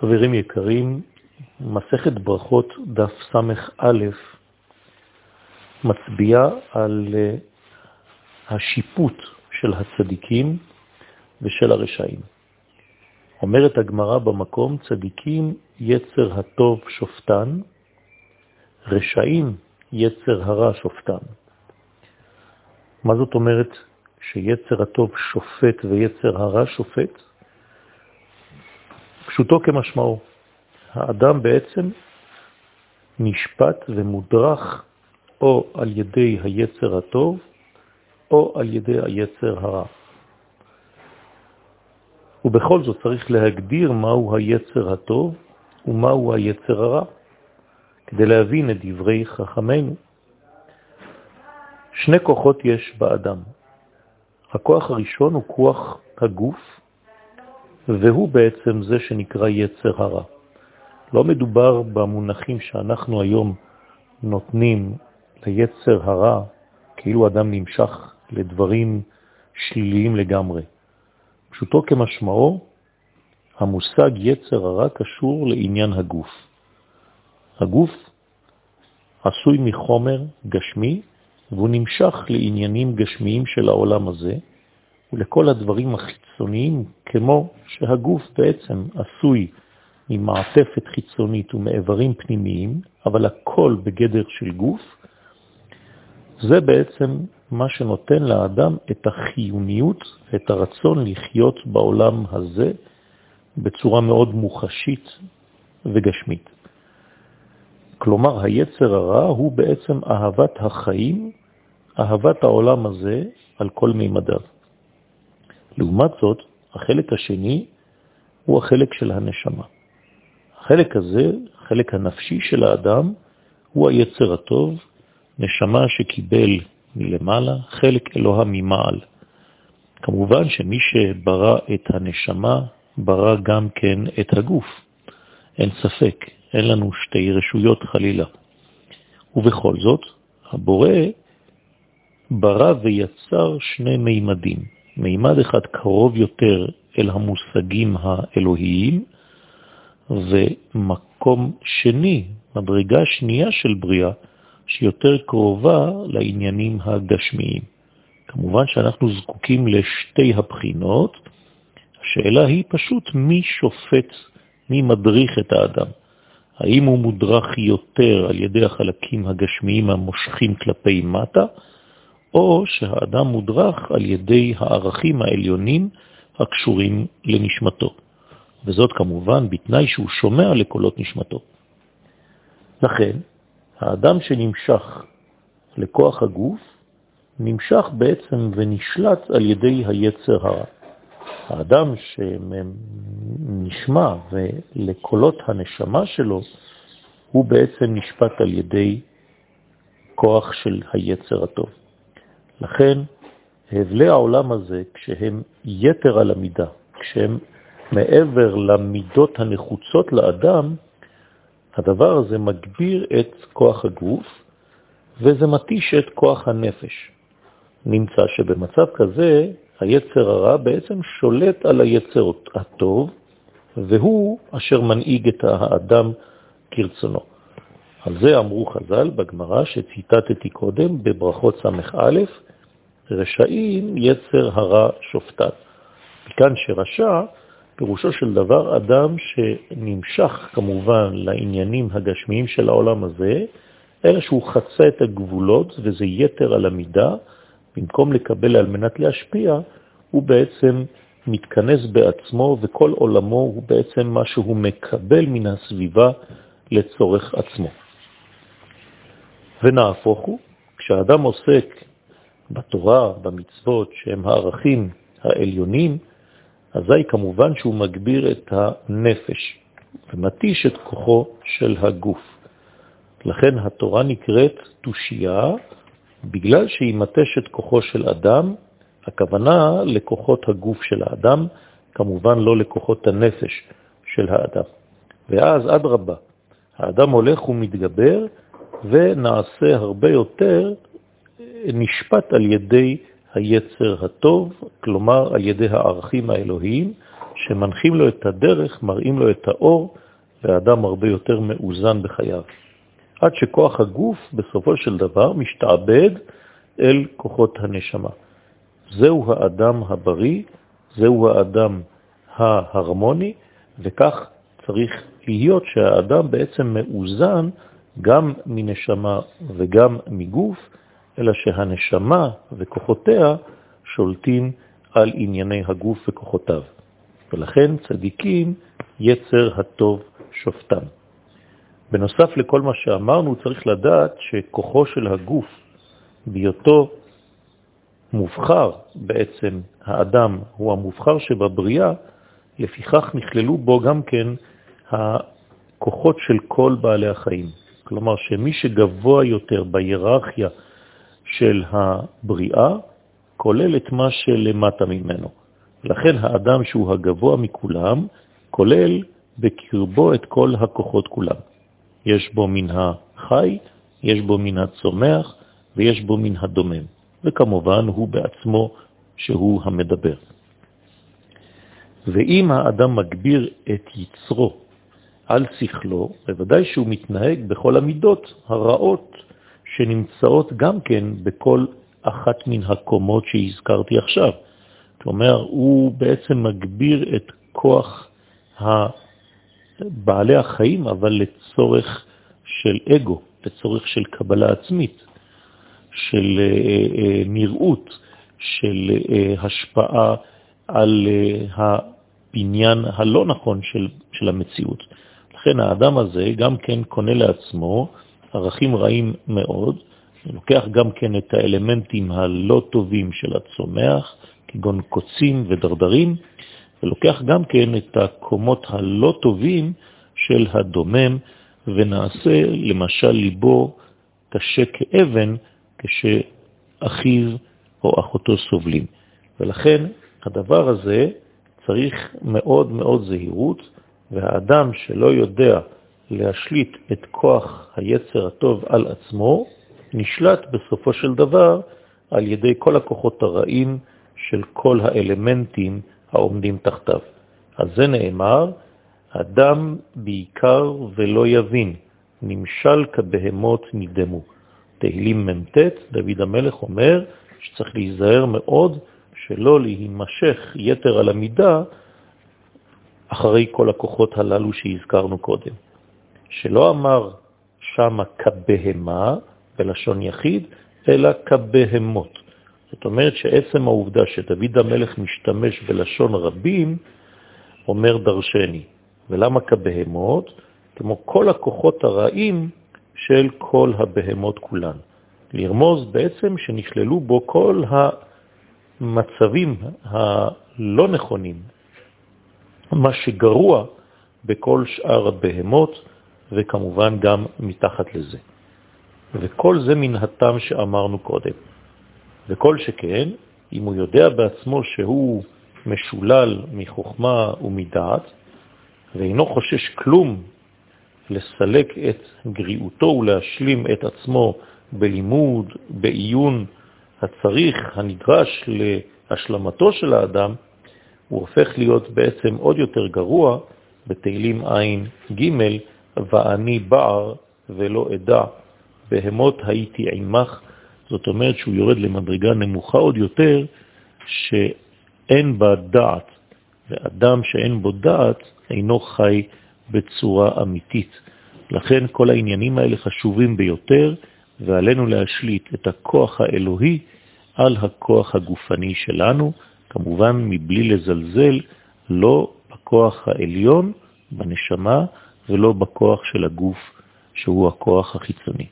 חברים יקרים, מסכת ברכות דף ס"א מצביעה על אה, השיפוט של הצדיקים ושל הרשעים. אומרת הגמרא במקום, צדיקים יצר הטוב שופטן, רשעים יצר הרע שופטן. מה זאת אומרת שיצר הטוב שופט ויצר הרע שופט? פשוטו כמשמעו. האדם בעצם נשפט ומודרך או על ידי היצר הטוב או על ידי היצר הרע. ובכל זאת צריך להגדיר מהו היצר הטוב ומהו היצר הרע, כדי להבין את דברי חכמינו. שני כוחות יש באדם. הכוח הראשון הוא כוח הגוף, והוא בעצם זה שנקרא יצר הרע. לא מדובר במונחים שאנחנו היום נותנים ליצר הרע, כאילו אדם נמשך לדברים שליליים לגמרי. פשוטו כמשמעו, המושג יצר הרע קשור לעניין הגוף. הגוף עשוי מחומר גשמי, והוא נמשך לעניינים גשמיים של העולם הזה, ולכל הדברים החיצוניים, כמו שהגוף בעצם עשוי ממעטפת חיצונית ומעברים פנימיים, אבל הכל בגדר של גוף, זה בעצם מה שנותן לאדם את החיוניות ואת הרצון לחיות בעולם הזה בצורה מאוד מוחשית וגשמית. כלומר, היצר הרע הוא בעצם אהבת החיים, אהבת העולם הזה על כל מימדיו. לעומת זאת, החלק השני הוא החלק של הנשמה. החלק הזה, החלק הנפשי של האדם, הוא היצר הטוב, נשמה שקיבל מלמעלה, חלק אלוה ממעל. כמובן שמי שברא את הנשמה, ברא גם כן את הגוף. אין ספק, אין לנו שתי רשויות חלילה. ובכל זאת, הבורא ברא ויצר שני מימדים. מימד אחד קרוב יותר אל המושגים האלוהיים, ומקום שני, מדרגה שנייה של בריאה, שיותר קרובה לעניינים הגשמיים. כמובן שאנחנו זקוקים לשתי הבחינות, השאלה היא פשוט מי שופט, מי מדריך את האדם. האם הוא מודרך יותר על ידי החלקים הגשמיים המושכים כלפי מטה, או שהאדם מודרך על ידי הערכים העליונים הקשורים לנשמתו. וזאת כמובן בתנאי שהוא שומע לקולות נשמתו. לכן, האדם שנמשך לכוח הגוף, נמשך בעצם ונשלט על ידי היצר הרע. האדם שנשמע ולקולות הנשמה שלו, הוא בעצם נשפט על ידי כוח של היצר הטוב. לכן, הבלי העולם הזה, כשהם יתר על המידה, כשהם מעבר למידות הנחוצות לאדם, הדבר הזה מגביר את כוח הגוף, וזה מתיש את כוח הנפש. נמצא שבמצב כזה, היצר הרע בעצם שולט על היצר הטוב, והוא אשר מנהיג את האדם כרצונו. על זה אמרו חז"ל בגמרא שציטטתי קודם בברכות ס"א, רשעים יצר הרע שופטן. מכאן שרשע פירושו של דבר אדם שנמשך כמובן לעניינים הגשמיים של העולם הזה, אלא שהוא חצה את הגבולות וזה יתר על המידה, במקום לקבל על מנת להשפיע, הוא בעצם מתכנס בעצמו וכל עולמו הוא בעצם מה שהוא מקבל מן הסביבה לצורך עצמו. ונהפוך הוא, כשאדם עוסק בתורה, במצוות, שהם הערכים העליונים, אזי כמובן שהוא מגביר את הנפש ומתיש את כוחו של הגוף. לכן התורה נקראת תושייה, בגלל שהיא מתשת כוחו של אדם, הכוונה לכוחות הגוף של האדם, כמובן לא לכוחות הנפש של האדם. ואז עד רבה, האדם הולך ומתגבר ונעשה הרבה יותר נשפט על ידי היצר הטוב, כלומר על ידי הערכים האלוהיים, שמנחים לו את הדרך, מראים לו את האור, והאדם הרבה יותר מאוזן בחייו. עד שכוח הגוף בסופו של דבר משתעבד אל כוחות הנשמה. זהו האדם הבריא, זהו האדם ההרמוני, וכך צריך להיות שהאדם בעצם מאוזן גם מנשמה וגם מגוף, אלא שהנשמה וכוחותיה שולטים על ענייני הגוף וכוחותיו. ולכן צדיקים יצר הטוב שופטם. בנוסף לכל מה שאמרנו, צריך לדעת שכוחו של הגוף, בהיותו מובחר, בעצם האדם הוא המובחר שבבריאה, לפיכך נכללו בו גם כן הכוחות של כל בעלי החיים. כלומר שמי שגבוה יותר בהיררכיה של הבריאה, כולל את מה שלמטה ממנו. לכן האדם שהוא הגבוה מכולם, כולל בקרבו את כל הכוחות כולם. יש בו מן החי, יש בו מן הצומח ויש בו מן הדומם. וכמובן הוא בעצמו שהוא המדבר. ואם האדם מגביר את יצרו על שכלו, בוודאי שהוא מתנהג בכל המידות הרעות שנמצאות גם כן בכל אחת מן הקומות שהזכרתי עכשיו. כלומר, הוא בעצם מגביר את כוח בעלי החיים, אבל לצורך של אגו, לצורך של קבלה עצמית, של אה, אה, נראות, של אה, השפעה על הבניין הלא נכון של, של המציאות. לכן האדם הזה גם כן קונה לעצמו ערכים רעים מאוד, לוקח גם כן את האלמנטים הלא טובים של הצומח, כגון קוצים ודרדרים, ולוקח גם כן את הקומות הלא טובים של הדומם, ונעשה למשל ליבו קשה כאבן כשאחיו או אחותו סובלים. ולכן הדבר הזה צריך מאוד מאוד זהירות, והאדם שלא יודע להשליט את כוח היצר הטוב על עצמו, נשלט בסופו של דבר על ידי כל הכוחות הרעים של כל האלמנטים העומדים תחתיו. אז זה נאמר, אדם בעיקר ולא יבין, נמשל כבהמות נדמו. תהילים מ"ט, דוד המלך אומר שצריך להיזהר מאוד שלא להימשך יתר על המידה אחרי כל הכוחות הללו שהזכרנו קודם. שלא אמר שמה כבהמה בלשון יחיד, אלא כבהמות. זאת אומרת שעצם העובדה שדוד המלך משתמש בלשון רבים, אומר דרשני. ולמה כבהמות? כמו כל הכוחות הרעים של כל הבהמות כולן. לרמוז בעצם שנכללו בו כל המצבים הלא נכונים, מה שגרוע בכל שאר הבהמות, וכמובן גם מתחת לזה. וכל זה מן הטעם שאמרנו קודם. וכל שכן, אם הוא יודע בעצמו שהוא משולל מחוכמה ומדעת, ואינו חושש כלום לסלק את גריעותו ולהשלים את עצמו בלימוד, בעיון הצריך, הנדרש להשלמתו של האדם, הוא הופך להיות בעצם עוד יותר גרוע בתהילים עין ג' ואני בער ולא אדע, בהמות הייתי עמך, זאת אומרת שהוא יורד למדרגה נמוכה עוד יותר, שאין בה דעת, ואדם שאין בו דעת אינו חי בצורה אמיתית. לכן כל העניינים האלה חשובים ביותר, ועלינו להשליט את הכוח האלוהי על הכוח הגופני שלנו, כמובן מבלי לזלזל לא בכוח העליון, בנשמה, ולא בכוח של הגוף, שהוא הכוח החיצוני.